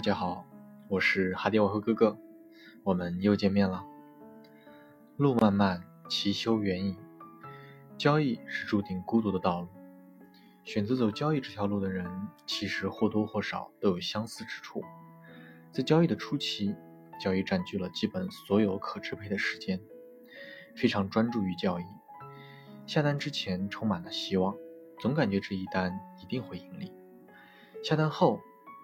大家好，我是哈迪沃和哥哥，我们又见面了。路漫漫其修远矣，交易是注定孤独的道路。选择走交易这条路的人，其实或多或少都有相似之处。在交易的初期，交易占据了基本所有可支配的时间，非常专注于交易。下单之前充满了希望，总感觉这一单一定会盈利。下单后，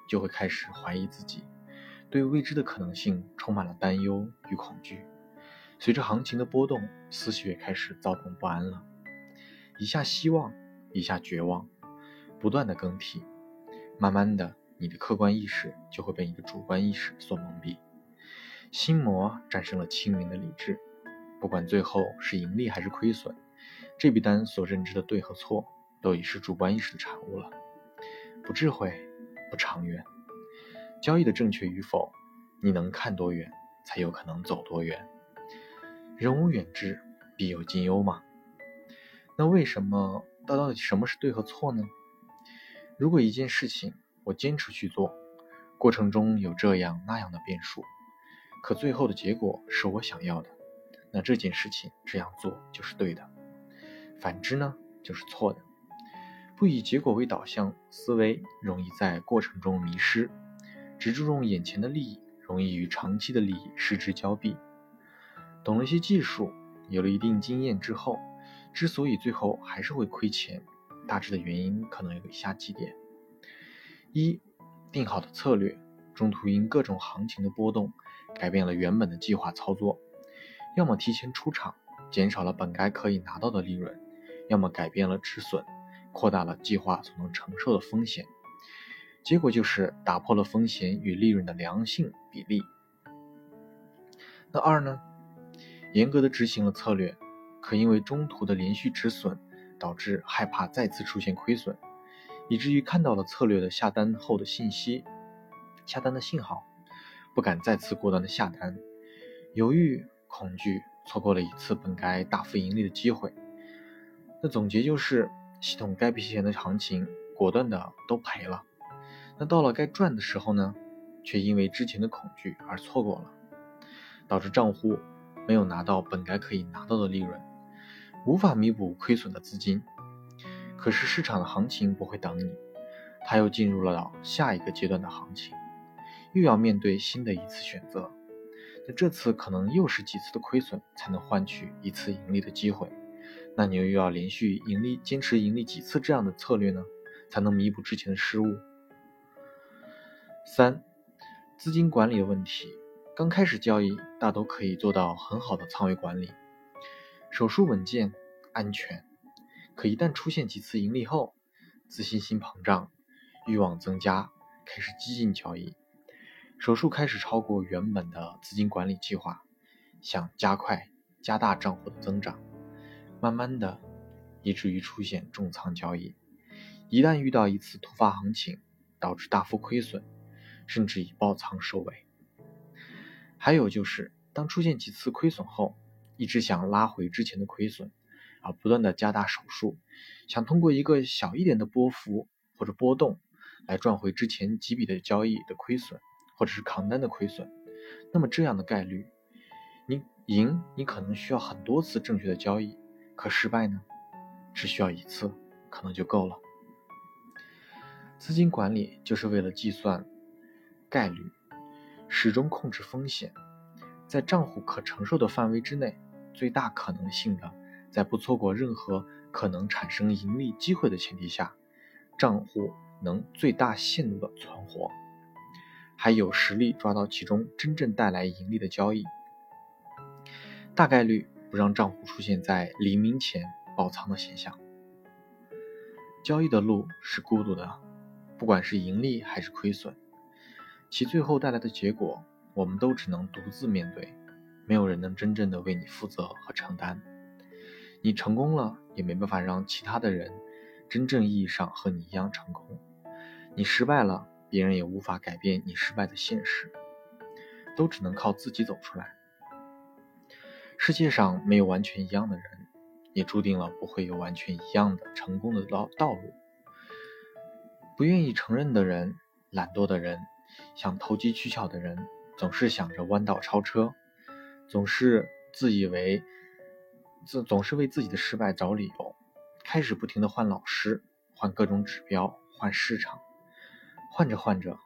就会开始怀疑自己，对未知的可能性充满了担忧与恐惧。随着行情的波动，思绪也开始躁动不安了。一下希望，一下绝望，不断的更替。慢慢的，你的客观意识就会被你的主观意识所蒙蔽，心魔战胜了清明的理智。不管最后是盈利还是亏损，这笔单所认知的对和错，都已是主观意识的产物了。不智慧。不长远，交易的正确与否，你能看多远，才有可能走多远。人无远志，必有近忧嘛。那为什么到到底什么是对和错呢？如果一件事情我坚持去做，过程中有这样那样的变数，可最后的结果是我想要的，那这件事情这样做就是对的。反之呢，就是错的。不以结果为导向思维，容易在过程中迷失；只注重眼前的利益，容易与长期的利益失之交臂。懂了一些技术，有了一定经验之后，之所以最后还是会亏钱，大致的原因可能有以下几点：一、定好的策略中途因各种行情的波动，改变了原本的计划操作，要么提前出场，减少了本该可以拿到的利润，要么改变了止损。扩大了计划所能承受的风险，结果就是打破了风险与利润的良性比例。那二呢？严格的执行了策略，可因为中途的连续止损，导致害怕再次出现亏损，以至于看到了策略的下单后的信息、下单的信号，不敢再次果断的下单，犹豫、恐惧，错过了一次本该大幅盈利的机会。那总结就是。系统该赔钱的行情，果断的都赔了。那到了该赚的时候呢，却因为之前的恐惧而错过了，导致账户没有拿到本该可以拿到的利润，无法弥补亏损的资金。可是市场的行情不会等你，它又进入了下一个阶段的行情，又要面对新的一次选择。那这次可能又是几次的亏损，才能换取一次盈利的机会。那你又要连续盈利，坚持盈利几次这样的策略呢，才能弥补之前的失误？三、资金管理的问题。刚开始交易，大都可以做到很好的仓位管理，手术稳健、安全。可一旦出现几次盈利后，自信心膨胀，欲望增加，开始激进交易，手术开始超过原本的资金管理计划，想加快、加大账户的增长。慢慢的，以至于出现重仓交易。一旦遇到一次突发行情，导致大幅亏损，甚至以爆仓收尾。还有就是，当出现几次亏损后，一直想拉回之前的亏损，而不断的加大手术，想通过一个小一点的波幅或者波动，来赚回之前几笔的交易的亏损，或者是扛单的亏损。那么这样的概率，你赢，你可能需要很多次正确的交易。可失败呢？只需要一次，可能就够了。资金管理就是为了计算概率，始终控制风险，在账户可承受的范围之内，最大可能性的，在不错过任何可能产生盈利机会的前提下，账户能最大限度的存活，还有实力抓到其中真正带来盈利的交易，大概率。让账户出现在黎明前爆仓的现象。交易的路是孤独的，不管是盈利还是亏损，其最后带来的结果，我们都只能独自面对，没有人能真正的为你负责和承担。你成功了，也没办法让其他的人真正意义上和你一样成功；你失败了，别人也无法改变你失败的现实，都只能靠自己走出来。世界上没有完全一样的人，也注定了不会有完全一样的成功的道道路。不愿意承认的人，懒惰的人，想投机取巧的人，总是想着弯道超车，总是自以为自总是为自己的失败找理由，开始不停的换老师，换各种指标，换市场，换着换着，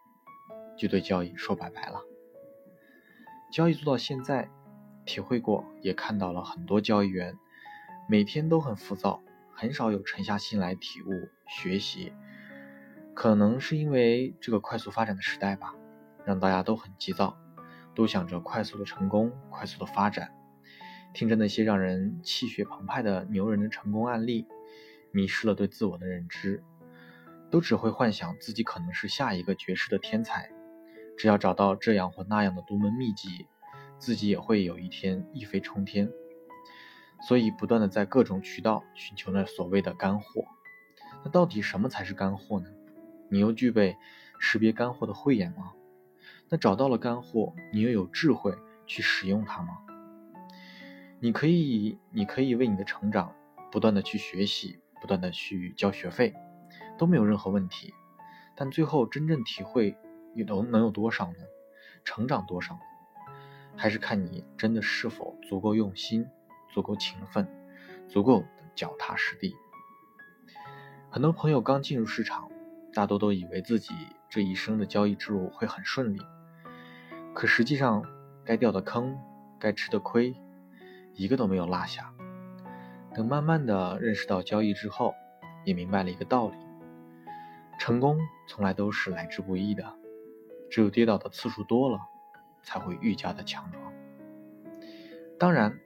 就对交易说拜拜了。交易做到现在，体会过也看到了很多交易员，每天都很浮躁，很少有沉下心来体悟学习。可能是因为这个快速发展的时代吧，让大家都很急躁，都想着快速的成功、快速的发展。听着那些让人气血澎湃的牛人的成功案例，迷失了对自我的认知，都只会幻想自己可能是下一个绝世的天才。只要找到这样或那样的独门秘籍，自己也会有一天一飞冲天。所以不断的在各种渠道寻求那所谓的干货。那到底什么才是干货呢？你又具备识别干货的慧眼吗？那找到了干货，你又有智慧去使用它吗？你可以，你可以为你的成长不断的去学习，不断的去交学费，都没有任何问题。但最后真正体会，你能能有多少呢？成长多少？还是看你真的是否足够用心，足够勤奋，足够脚踏实地。很多朋友刚进入市场。大多都以为自己这一生的交易之路会很顺利，可实际上，该掉的坑，该吃的亏，一个都没有落下。等慢慢的认识到交易之后，也明白了一个道理：成功从来都是来之不易的，只有跌倒的次数多了，才会愈加的强壮。当然，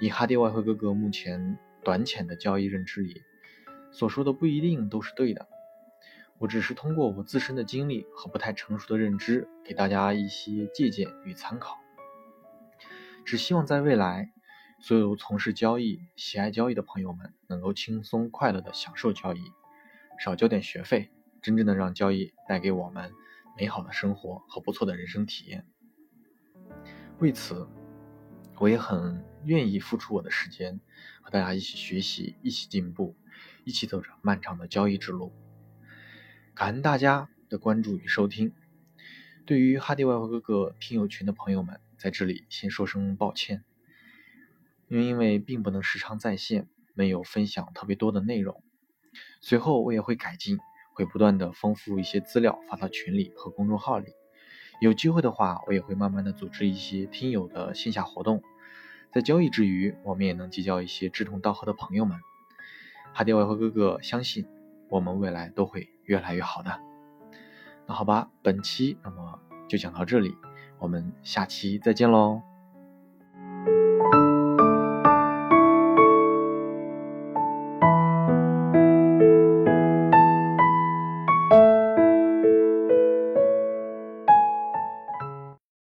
以哈迪外汇哥哥目前短浅的交易认知里，所说的不一定都是对的。我只是通过我自身的经历和不太成熟的认知，给大家一些借鉴与参考。只希望在未来，所有从事交易、喜爱交易的朋友们能够轻松快乐的享受交易，少交点学费，真正的让交易带给我们美好的生活和不错的人生体验。为此，我也很愿意付出我的时间，和大家一起学习，一起进步，一起走着漫长的交易之路。感恩大家的关注与收听。对于哈迪外汇哥哥听友群的朋友们，在这里先说声抱歉，因为因为并不能时常在线，没有分享特别多的内容。随后我也会改进，会不断的丰富一些资料发到群里和公众号里。有机会的话，我也会慢慢的组织一些听友的线下活动，在交易之余，我们也能结交一些志同道合的朋友们。哈迪外和哥哥相信，我们未来都会。越来越好的，那好吧，本期那么就讲到这里，我们下期再见喽。